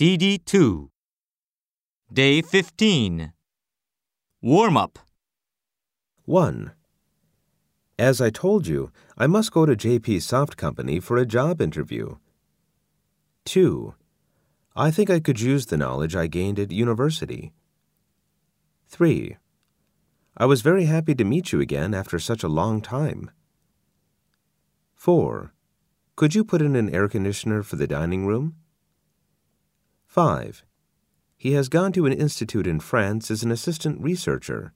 CD 2. Day 15. Warm up. 1. As I told you, I must go to JP Soft Company for a job interview. 2. I think I could use the knowledge I gained at university. 3. I was very happy to meet you again after such a long time. 4. Could you put in an air conditioner for the dining room? 5. He has gone to an institute in France as an assistant researcher.